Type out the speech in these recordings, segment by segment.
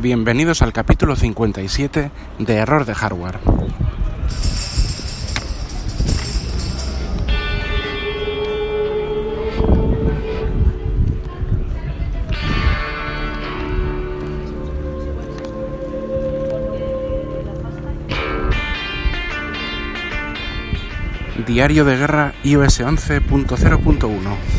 Bienvenidos al capítulo 57 de Error de Hardware. Diario de guerra iOS 11.0.1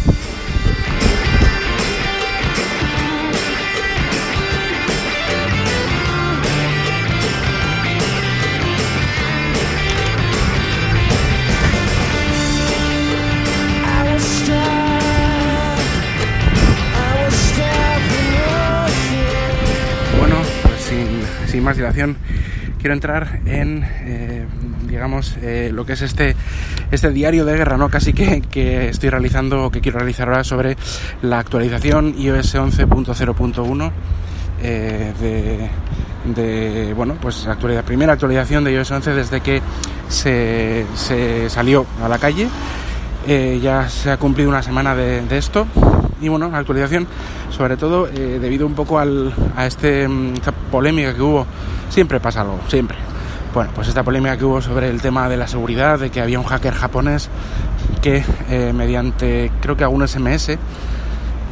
más dilación, quiero entrar en, eh, digamos, eh, lo que es este, este diario de guerra, ¿no? Casi que, que estoy realizando o que quiero realizar ahora sobre la actualización iOS 11.0.1 eh, de, de, bueno, pues actualidad, primera actualización de iOS 11 desde que se, se salió a la calle. Eh, ya se ha cumplido una semana de, de esto y bueno, la actualización sobre todo eh, debido un poco al, a este, mm, esta polémica que hubo, siempre pasa algo, siempre. Bueno, pues esta polémica que hubo sobre el tema de la seguridad, de que había un hacker japonés que eh, mediante, creo que a un SMS,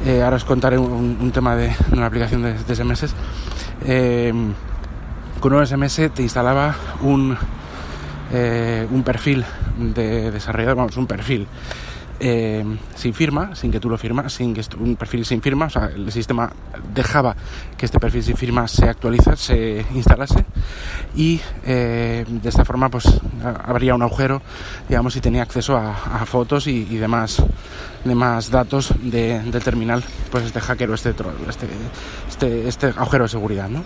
eh, ahora os contaré un, tema de, una aplicación de, de SMS, eh, con un SMS te instalaba un, un perfil de desarrollador, vamos, un perfil eh, sin firma, sin que tú lo firmas, sin que un perfil sin firma, o sea, el sistema dejaba que este perfil sin firma se actualizase, se instalase y eh, de esta forma pues habría un agujero, digamos, y tenía acceso a, a fotos y, y, demás, demás datos de, del terminal, pues este hacker o este, este, este, este agujero de seguridad, ¿no?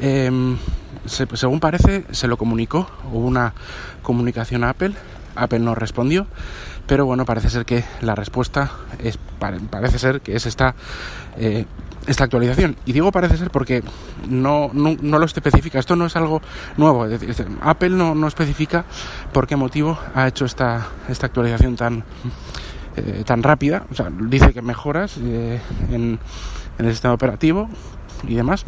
eh, se, según parece, se lo comunicó, hubo una comunicación a Apple, Apple no respondió, pero bueno, parece ser que la respuesta es, parece ser que es esta, eh, esta actualización. Y digo parece ser porque no, no, lo especifica, esto no es algo nuevo, es decir, Apple no, no especifica por qué motivo ha hecho esta, esta actualización tan, eh, tan rápida, o sea, dice que mejoras eh, en, en el sistema operativo y demás,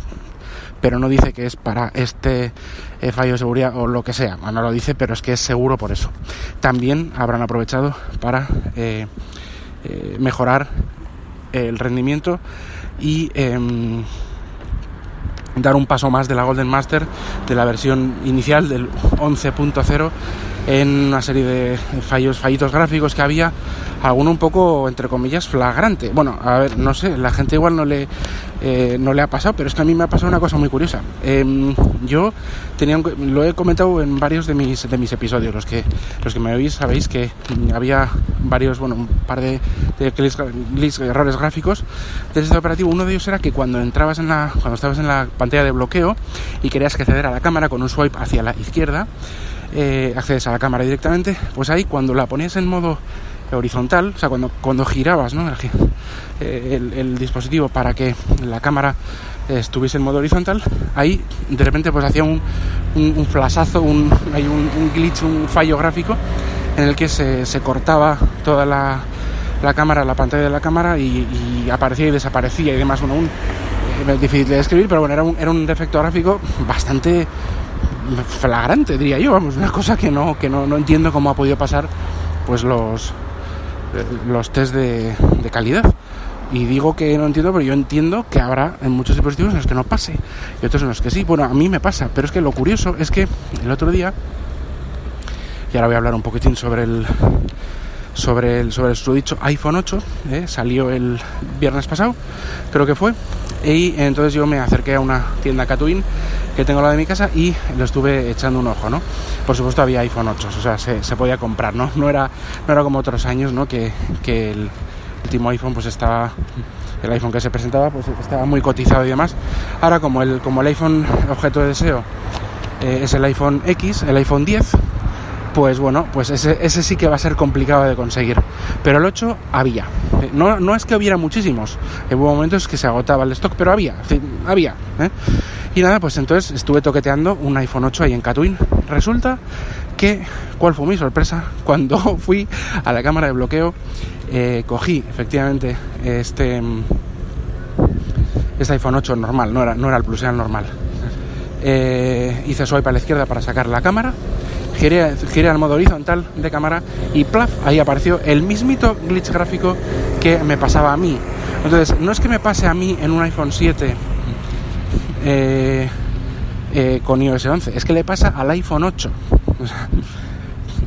pero no dice que es para este eh, fallo de seguridad o lo que sea. No lo dice, pero es que es seguro por eso. También habrán aprovechado para eh, eh, mejorar el rendimiento y em, dar un paso más de la Golden Master de la versión inicial del 11.0 en una serie de fallos, fallitos gráficos que había, alguno un poco, entre comillas, flagrante. Bueno, a ver, no sé, la gente igual no le, eh, no le ha pasado, pero es que a mí me ha pasado una cosa muy curiosa. Eh, yo tenía un, lo he comentado en varios de mis, de mis episodios, los que, los que me oís sabéis que había varios, bueno, un par de, de errores gráficos del sistema operativo. Uno de ellos era que cuando entrabas en la, cuando estabas en la pantalla de bloqueo y querías acceder a la cámara con un swipe hacia la izquierda, eh, accedes a la cámara directamente, pues ahí cuando la ponías en modo horizontal, o sea, cuando, cuando girabas ¿no? el, el, el, dispositivo para que la cámara estuviese en modo horizontal, ahí de repente pues hacía un, un, un flashazo, un, hay un, glitch, un fallo gráfico en el que se, se cortaba toda la, la, cámara, la pantalla de la cámara y, aparecía y desaparecía y demás. Bueno, un, es eh, difícil de describir, pero bueno, era un, era un defecto gráfico bastante flagrante, diría yo, vamos, una cosa que no, que no, no entiendo cómo ha podido pasar pues los, los test de, calidad. Y digo que no entiendo, pero yo entiendo que habrá en muchos dispositivos en los que no pase y otros en los que sí. Bueno, a mí me pasa, pero es que lo curioso es que el otro día, y ahora voy a hablar un poquitín sobre el sobre el sobre su dicho iPhone 8, ¿eh? salió el viernes pasado, creo que fue, y entonces yo me acerqué a una tienda Catwin que tengo la de mi casa y lo estuve echando un ojo, ¿no? Por supuesto había iPhone 8, o sea, se, se podía comprar, ¿no? No era, no era como otros años, ¿no? Que, que el último iPhone pues estaba el iPhone que se presentaba pues estaba muy cotizado y demás. Ahora como el, como el iPhone objeto de deseo eh, es el iPhone X, el iPhone 10, pues bueno, pues ese, sí que va a ser complicado de conseguir. Pero el 8 había. No, no es que hubiera muchísimos. Hubo momentos que se agotaba el stock, pero había. Había. ¿eh? Y nada, pues entonces estuve toqueteando un iPhone 8 ahí en Catwin. Resulta que, ¿cuál fue mi sorpresa? Cuando fui a la cámara de bloqueo, eh, cogí efectivamente este este iPhone 8 normal, no era, no era el Plus, era normal. Eh, hice swipe a la izquierda para sacar la cámara, giré, al modo horizontal de cámara y plaf, ahí apareció el mismito glitch gráfico que me pasaba a mí. Entonces, no es que me pase a mí en un iPhone 7 eh, eh, con iOS 11, es que le pasa al iPhone 8.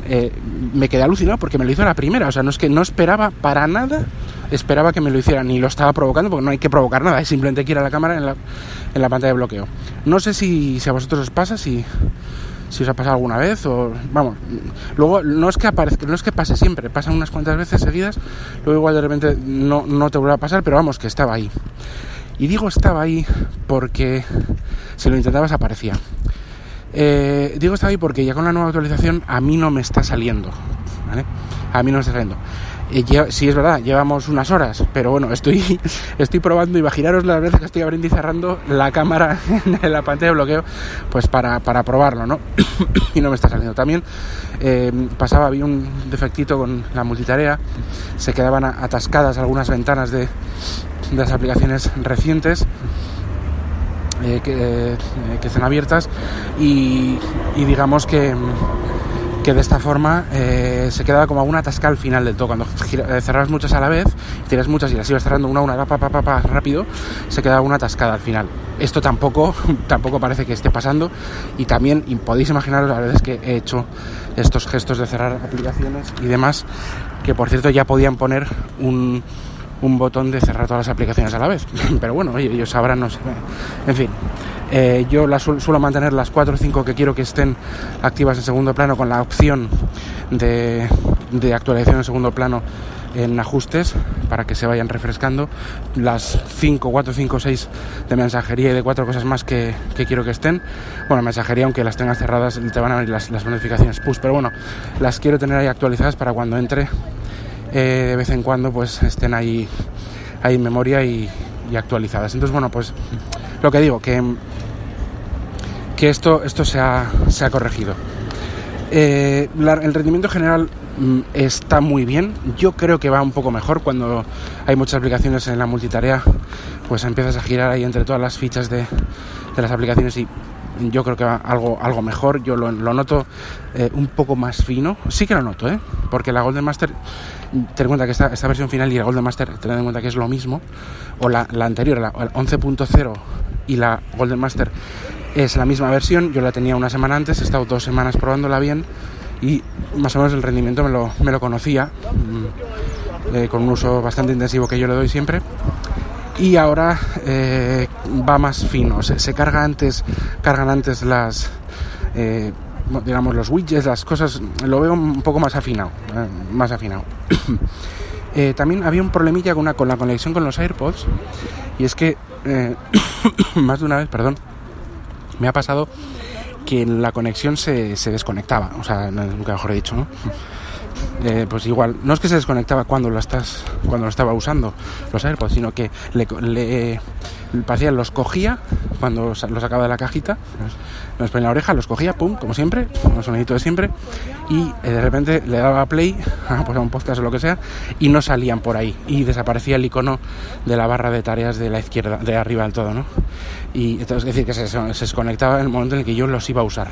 Eh, me quedé alucinado porque me lo hizo la primera, o sea, no es que no esperaba para nada, esperaba que me lo hiciera, ni lo estaba provocando porque no hay que provocar nada, es simplemente que ir a la cámara en la, en la pantalla de bloqueo. No sé si, si a vosotros os pasa, si, si os ha pasado alguna vez o vamos luego no es que aparezca no es que pase siempre pasa unas cuantas veces seguidas luego igual de repente no, no te vuelve a pasar pero vamos que estaba ahí. Y digo estaba ahí porque si lo intentabas aparecía eh, digo estaba ahí porque ya con la nueva actualización a mí no me está saliendo ¿vale? a mí no me está saliendo sí es verdad, llevamos unas horas, pero bueno, estoy, estoy probando, imaginaros las veces que estoy abriendo y cerrando la cámara en la pantalla de bloqueo, pues para, para probarlo, ¿no? y no me está saliendo. También eh, pasaba, había un defectito con la multitarea, se quedaban atascadas algunas ventanas de, las aplicaciones recientes. Eh, que, eh, que estén abiertas y digamos que que de esta forma eh, se quedaba como una atascada al final del todo. Cuando eh, cerrabas muchas a la vez, tienes muchas y las ibas cerrando una a una, pa, pa, pa, rápido, se quedaba una atascada al final. Esto tampoco, tampoco parece que esté pasando y también y podéis imaginaros las veces que he hecho estos gestos de cerrar aplicaciones y demás, que por cierto ya podían poner un, un botón de cerrar todas las aplicaciones a la vez. Pero bueno, ellos sabrán, no sé. En fin, eh, yo suelo mantener las 4 o 5 que quiero que estén activas en segundo plano con la opción de, actualización en segundo plano en ajustes para que se vayan refrescando las 5, 4, 5, 6 de mensajería y de cuatro cosas más que, quiero que estén. Bueno, mensajería, aunque las tengas cerradas, te van a venir las, notificaciones push, pero bueno, las quiero tener ahí actualizadas para cuando entre eh, de vez en cuando pues estén ahí, ahí en memoria y, y actualizadas. Entonces, bueno, pues lo que digo, que que esto, esto se, ha, se ha corregido. Eh, el rendimiento general mm, está muy bien. Yo creo que va un poco mejor cuando hay muchas aplicaciones en la multitarea, pues empiezas a girar ahí entre todas las fichas de, las aplicaciones y yo creo que va algo, algo mejor. Yo lo, noto eh, un poco más fino. Sí que lo noto, ¿eh? porque la Golden Master, ten en cuenta que esta, esta versión final y la Golden Master, ten en cuenta que es lo mismo, o la, la anterior, la 11.0 y la Golden Master es la misma versión, yo la tenía una semana antes, he estado dos semanas probándola bien y más o menos el rendimiento me lo, me lo conocía, mm, eh, con un uso bastante intensivo que yo le doy siempre. Y ahora eh, va más fino, se, carga antes, cargan antes las, eh, digamos, los widgets, las cosas, lo veo un poco más afinado, más afinado. también había un problemilla con, una, con la conexión con los AirPods y es que más de una vez, perdón, me ha pasado que la conexión se, se desconectaba, o sea, nunca mejor dicho, ¿no? Eh, pues igual, no es que se desconectaba cuando lo estás, cuando lo estaba usando los AirPods, sino que le, le, los cogía cuando los sacaba de la cajita, los ponía en la oreja, los cogía, pum, como siempre, un sonidito de siempre, y eh, de repente le daba play, pues a un podcast o lo que sea, y no salían por ahí, y desaparecía el icono de la barra de tareas de la izquierda, de arriba del todo, ¿no? Y entonces, es decir, que se, se desconectaba en el momento en el que yo los iba a usar.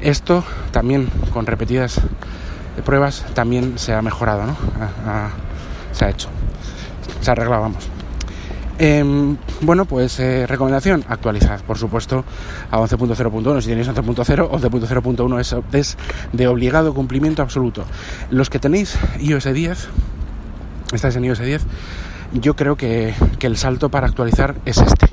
Esto también con repetidas pruebas también se ha mejorado, ¿no? se ha hecho, se ha arreglado, vamos. Em, bueno, pues eh, recomendación, actualizad, por supuesto, a 11.0.1. Si tenéis 11.0, 11.0.1 es, es de obligado cumplimiento absoluto. Los que tenéis iOS 10, estáis en iOS 10, yo creo que, que el salto para actualizar es este.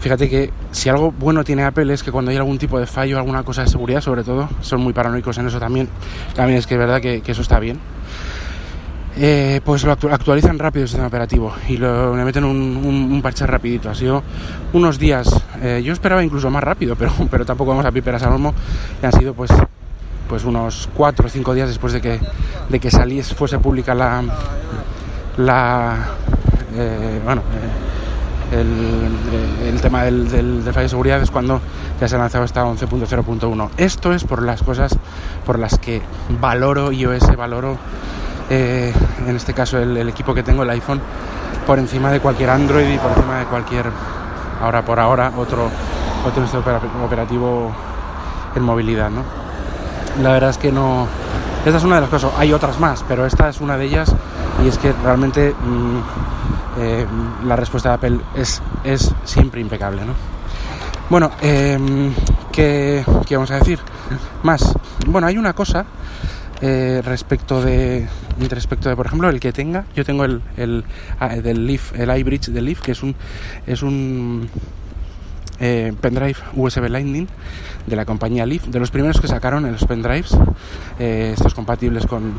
Fíjate que si algo bueno tiene Apple es que cuando hay algún tipo de fallo, alguna cosa de seguridad, sobre todo, son muy paranoicos en eso también. También es que es verdad que, eso está bien. Eh, pues lo actualizan rápido el sistema operativo y lo, le meten un, parche rapidito. Ha sido unos días, eh, yo esperaba incluso más rápido, pero, pero tampoco vamos a piperas al olmo. Y han sido pues, pues unos 4 o 5 días después de que, de que saliese, fuese pública la, la eh, bueno, el, tema del, fallo de seguridad es cuando ya se ha lanzado esta 11.0.1. Esto es por las cosas por las que valoro iOS, valoro eh, en este caso el, equipo que tengo, el iPhone, por encima de cualquier Android y por encima de cualquier, ahora por ahora, otro, otro sistema operativo en movilidad, ¿no? La verdad es que no... Esta es una de las cosas, hay otras más, pero esta es una de ellas y es que realmente mm, eh, la respuesta de Apple es, es siempre impecable, ¿no? Bueno, eh, ¿qué, ¿qué, vamos a decir? Más. Bueno, hay una cosa eh, respecto de respecto de por ejemplo el que tenga yo tengo el, el ah, del Leaf el iBridge del Leaf que es un es un eh, pendrive USB Lightning de la compañía Leaf de los primeros que sacaron en los pendrives estos compatibles con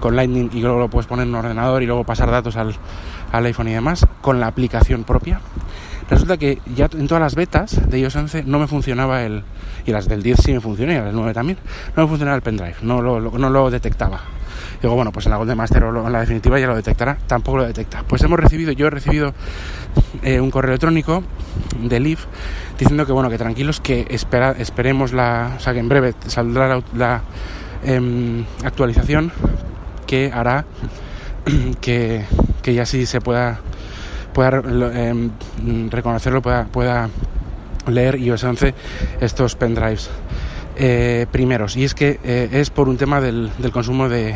con Lightning y luego lo puedes poner en un ordenador y luego pasar datos al, al iPhone y demás con la aplicación propia. Resulta que ya en todas las betas de iOS 11 no me funcionaba el y las del 10 sí me funcionó y las del 9 también no me funcionaba el pendrive no lo, no lo detectaba. Digo bueno pues en la Golden Master o en la definitiva ya lo detectará tampoco lo detecta. Pues hemos recibido yo he recibido eh, un correo electrónico de Leaf diciendo que bueno que tranquilos que espera, esperemos la o sea que en breve saldrá la, eh, actualización que hará que, que ya sí se pueda pueda eh, reconocerlo, pueda, pueda leer iOS 11 estos pendrives. Eh, primeros. Y es que eh, es por un tema del, consumo de,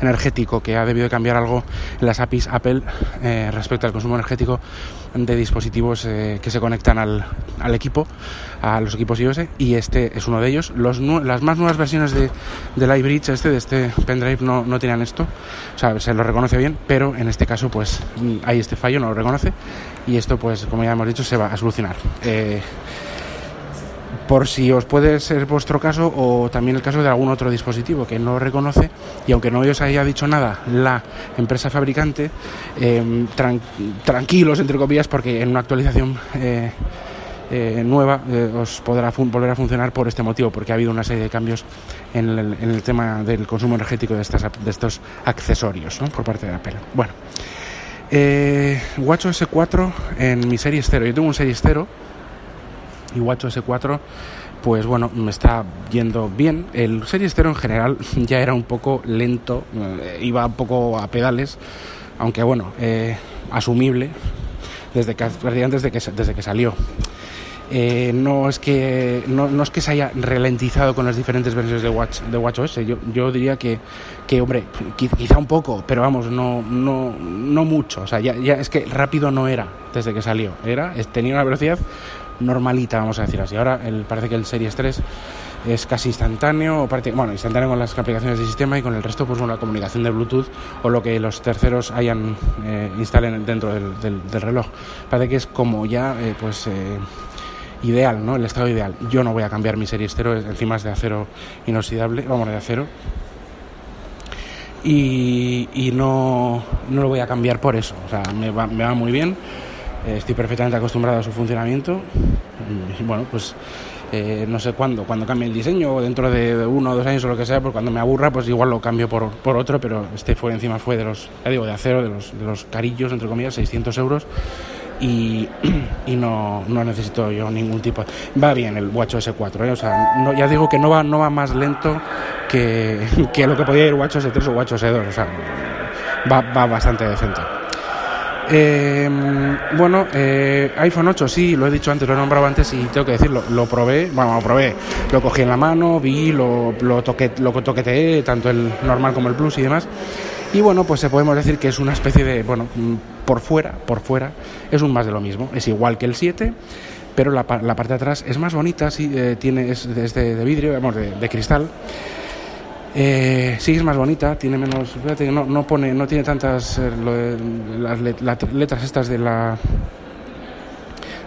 energético que ha debido de cambiar algo las APIs Apple eh, respecto al consumo energético de dispositivos eh, que se conectan al, equipo a los equipos iOS y este es uno de ellos. Los, las más nuevas versiones de, del iBridge este de este pendrive no, no tenían esto. O sea se lo reconoce bien pero en este caso pues hay este fallo no lo reconoce. Y esto pues como ya hemos dicho se va a solucionar por si os puede ser vuestro caso o también el caso de algún otro dispositivo que no reconoce y aunque no os haya dicho nada la empresa fabricante, tran tranquilos entre comillas porque en una actualización eh, eh, nueva eh, os podrá volver a funcionar por este motivo porque ha habido una serie de cambios en el, tema del consumo energético de, estas, de estos accesorios por parte de Apple. Bueno, WatchOS 4 en mi Series 0. Yo tengo un Series 0 y WatchOS 4 pues bueno, me está yendo bien. El Series 0 en general ya era un poco lento, eh, iba un poco a pedales, aunque bueno, eh, asumible desde que, desde que, desde que salió. Eh, no es que no, es que se haya ralentizado con las diferentes versiones de Watch de WatchOS yo, yo diría que, que hombre quizá un poco pero vamos no no no mucho o sea ya es que rápido no era desde que salió era tenía una velocidad normalita, vamos a decir así. Ahora el, parece que el Series 3 es casi instantáneo, o parte, bueno, instantáneo con las aplicaciones del sistema y con el resto, pues bueno, la comunicación de Bluetooth o lo que los terceros hayan eh, instalen dentro del, del, del, reloj. Parece que es como ya, eh, pues. Eh, ideal, ¿no? El estado ideal. Yo no voy a cambiar mi Series 0, encima es de acero inoxidable, vamos, de acero. Y, y no, no, lo voy a cambiar por eso. O sea, me va, me va muy bien estoy perfectamente acostumbrado a su funcionamiento y bueno pues eh, no sé cuándo, cuando cambie el diseño o dentro de uno o dos años o lo que sea, pues cuando me aburra pues igual lo cambio por, por otro, pero este fue encima fue de los, ya digo, de acero, de los, de los carillos, entre comillas, 600 euros y, y no, no, necesito yo ningún tipo. Va bien el WatchOS 4, ¿eh? o sea, no, ya digo que no va, no va más lento que, que lo que podía ir WatchOS 3 o WatchOS 2, o sea, va, va bastante decente. Eh, bueno, eh, iPhone 8, sí, lo he dicho antes, lo he nombrado antes y tengo que decirlo, lo probé, bueno, lo probé, lo cogí en la mano, vi, lo, lo, toqué, lo toqueteé, tanto el normal como el Plus y demás. Y bueno, pues podemos decir que es una especie de, bueno, por fuera, por fuera, es un más de lo mismo, es igual que el 7, pero la, la parte de atrás es más bonita, sí, eh, tiene, es, es de, de, vidrio, de, de cristal. Eh, sí es más bonita, tiene menos, no, no pone, no tiene tantas eh, las, letras estas de la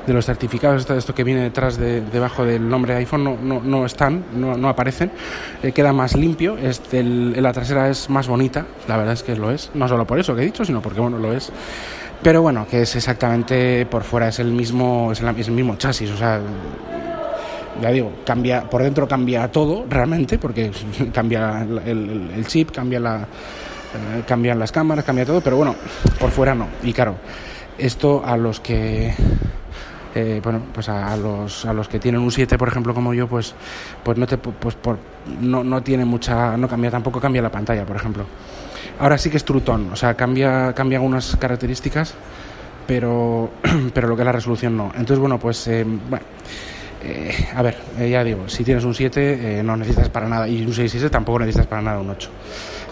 de los certificados, esto, esto que viene detrás de, debajo del nombre de iPhone no, no, no están, no, no aparecen, eh, queda más limpio, este, el, la trasera es más bonita, la verdad es que lo es, no solo por eso que he dicho, sino porque bueno, lo es, pero bueno, que es exactamente por fuera, es el mismo, es el, es el mismo chasis, o sea, ya digo, cambia, por dentro cambia todo realmente, porque cambia el, chip, cambia la, eh, cambian las cámaras, cambia todo, pero bueno, por fuera no. Y claro, esto a los que eh, bueno, pues a, a, los, a los que tienen un 7, por ejemplo, como yo, pues, pues no te pues por, no, no tiene mucha, no cambia, tampoco cambia la pantalla, por ejemplo. ahora sí que es Trutón, o sea, cambia, cambia algunas características, pero, pero lo que es la resolución no. Entonces, bueno, pues, eh, bueno, eh, a ver, eh, ya digo, si tienes un 7 no necesitas para nada, y un 6 tampoco necesitas para nada un 8.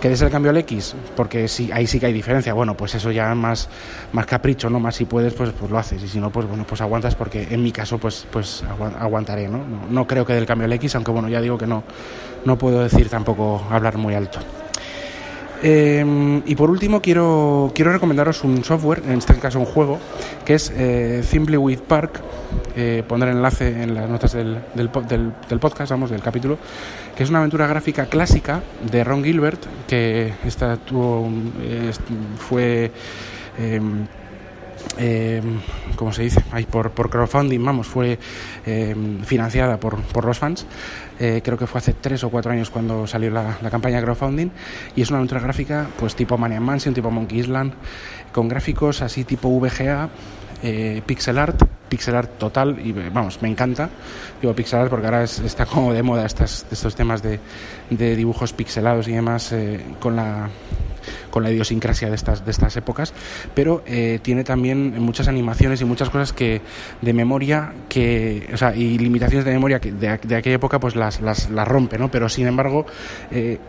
¿Que des el cambio al X? Porque sí, ahí sí que hay diferencia. Bueno, pues eso ya más, más capricho, ¿no? Más si puedes, pues, pues lo haces. Y si no, pues bueno, pues aguantas porque en mi caso, pues, pues aguantaré, ¿no? ¿no? No, creo que del cambio al X, aunque bueno, ya digo que no, no puedo decir tampoco hablar muy alto. Eh, y por último quiero, quiero recomendaros un software, en este caso un juego, que es eh, Simply with Park. Eh, pondré enlace en las notas del, del, del, del, podcast, vamos, del capítulo, que es una aventura gráfica clásica de Ron Gilbert, que esta tuvo, fue eh, como se dice, Ay, por, por, crowdfunding, vamos, fue eh, financiada por, por, los fans. Eh, creo que fue hace tres o cuatro años cuando salió la, la, campaña crowdfunding. Y es una aventura gráfica, pues tipo Maniac Mansion, tipo Monkey Island, con gráficos así tipo VGA, eh, pixel art, pixel art total, y vamos, me encanta. Digo pixel art porque ahora es, está como de moda estas, estos temas de, de dibujos pixelados y demás eh, con la con la idiosincrasia de estas, de estas épocas, pero eh, tiene también muchas animaciones y muchas cosas que de memoria que, o sea, y limitaciones de memoria que de, de aquella época pues las, las, rompe, ¿no? Pero sin embargo, eh,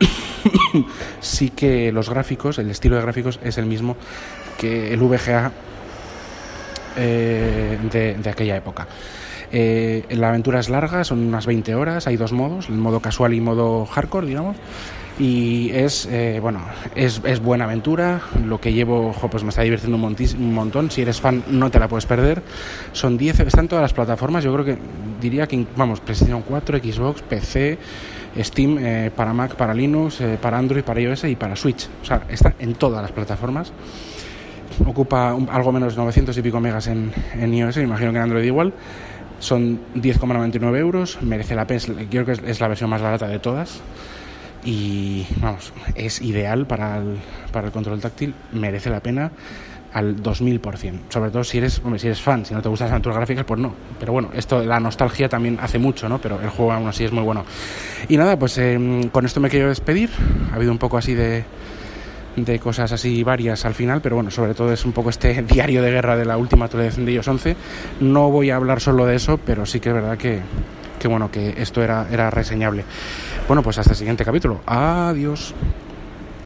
sí que los gráficos, el estilo de gráficos es el mismo que el VGA eh, de, de aquella época. Eh, la aventura es larga, son unas 20 horas, hay dos modos, el modo casual y modo hardcore, digamos. Y es, eh, bueno, es, es, buena aventura. Lo que llevo, ojo, pues me está divirtiendo un, un, montón. Si eres fan, no te la puedes perder. Son 10, están todas las plataformas. Yo creo que diría que, vamos, PlayStation 4, Xbox, PC, Steam, eh, para Mac, para Linux, eh, para Android, para iOS y para Switch. O sea, está en todas las plataformas. Ocupa algo menos de 900 y pico megas en, en iOS, imagino que en Android igual. Son 10,99 euros, merece la pena, creo que es la versión más barata de todas y vamos, es ideal para el, para el control táctil, merece la pena al 2000%, sobre todo si eres, si eres fan, si no te gustan las aventuras gráficas, pues no. Pero bueno, esto, la nostalgia también hace mucho, ¿no? Pero el juego aún así es muy bueno. Y nada, pues eh, con esto me quiero despedir. Ha habido un poco así de, de cosas así varias al final, pero bueno, sobre todo es un poco este diario de guerra de la última actualización de iOS 11. No voy a hablar solo de eso, pero sí que es verdad que, que bueno, que esto era, era reseñable. Bueno, pues hasta el siguiente capítulo. Adiós.